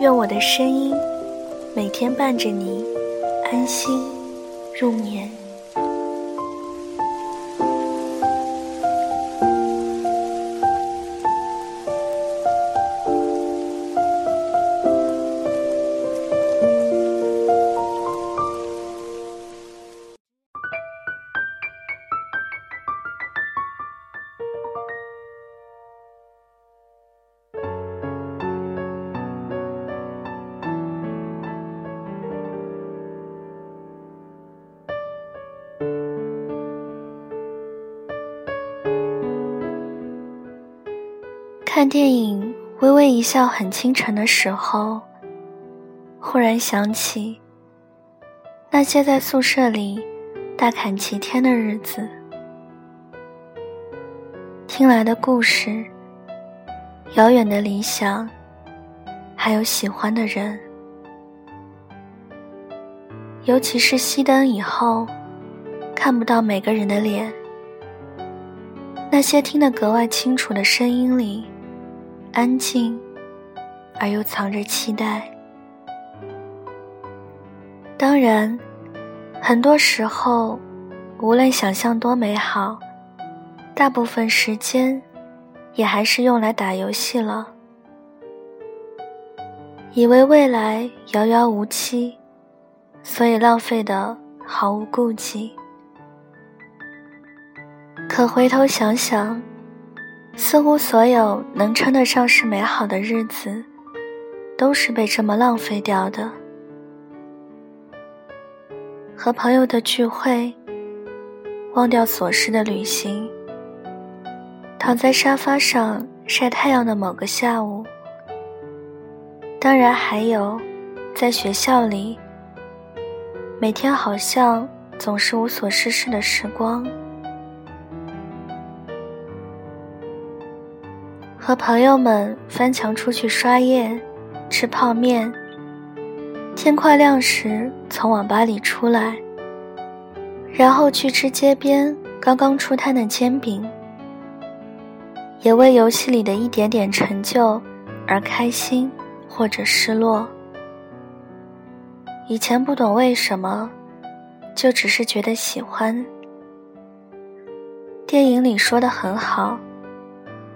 愿我的声音每天伴着你安心入眠。看电影，微微一笑很倾城的时候，忽然想起那些在宿舍里大侃齐天的日子，听来的故事，遥远的理想，还有喜欢的人，尤其是熄灯以后，看不到每个人的脸，那些听得格外清楚的声音里。安静，而又藏着期待。当然，很多时候，无论想象多美好，大部分时间也还是用来打游戏了。以为未来遥遥无期，所以浪费的毫无顾忌。可回头想想。似乎所有能称得上是美好的日子，都是被这么浪费掉的。和朋友的聚会，忘掉琐事的旅行，躺在沙发上晒太阳的某个下午，当然还有，在学校里，每天好像总是无所事事的时光。和朋友们翻墙出去刷夜、吃泡面，天快亮时从网吧里出来，然后去吃街边刚刚出摊的煎饼，也为游戏里的一点点成就而开心或者失落。以前不懂为什么，就只是觉得喜欢。电影里说的很好。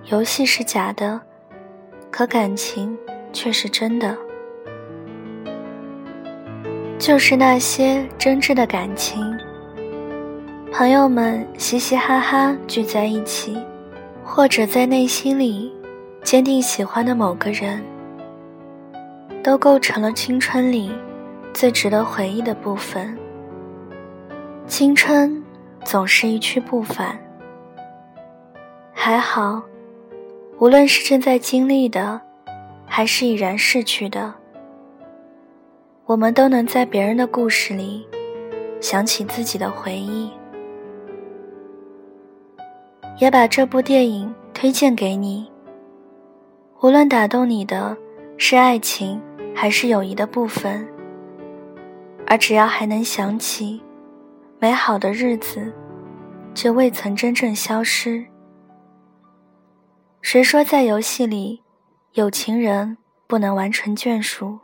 游戏是假的，可感情却是真的。就是那些真挚的感情，朋友们嘻嘻哈哈聚在一起，或者在内心里坚定喜欢的某个人，都构成了青春里最值得回忆的部分。青春总是一去不返，还好。无论是正在经历的，还是已然逝去的，我们都能在别人的故事里想起自己的回忆，也把这部电影推荐给你。无论打动你的是爱情还是友谊的部分，而只要还能想起美好的日子，就未曾真正消失。谁说在游戏里，有情人不能完成眷属？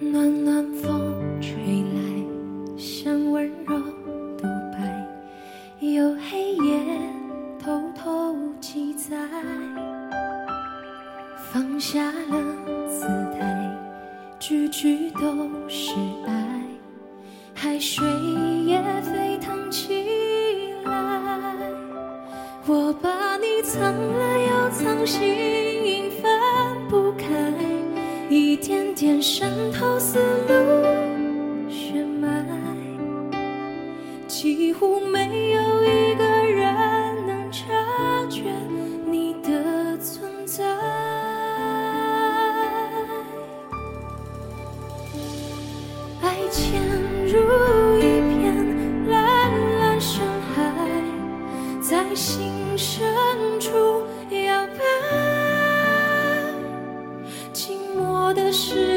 暖暖放下了姿态，句句都是爱，海水也沸腾起来。我把你。藏了又藏，心分不开，一点点渗透思路血脉，几乎没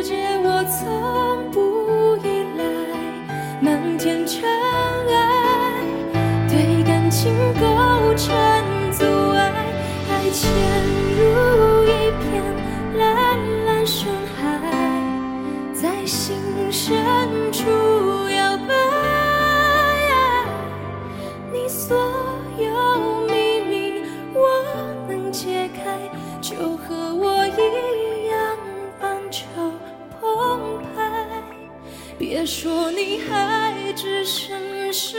界，我从不依赖漫天尘埃，对感情构成阻碍。爱潜入一片蓝蓝深海，在心深处别说你还置身事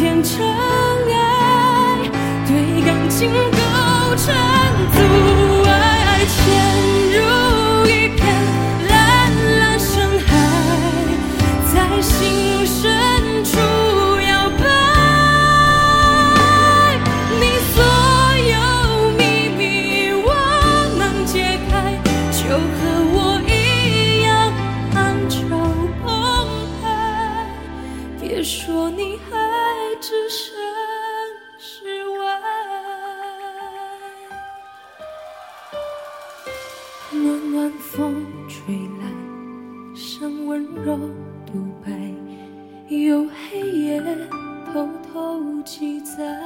天尘埃，对感情构成阻碍。爱潜入一片蓝蓝深海。在心深吹来，像温柔独白，有黑夜偷偷记载。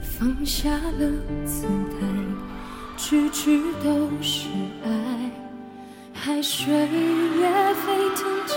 放下了姿态，句句都是爱，海水也沸腾起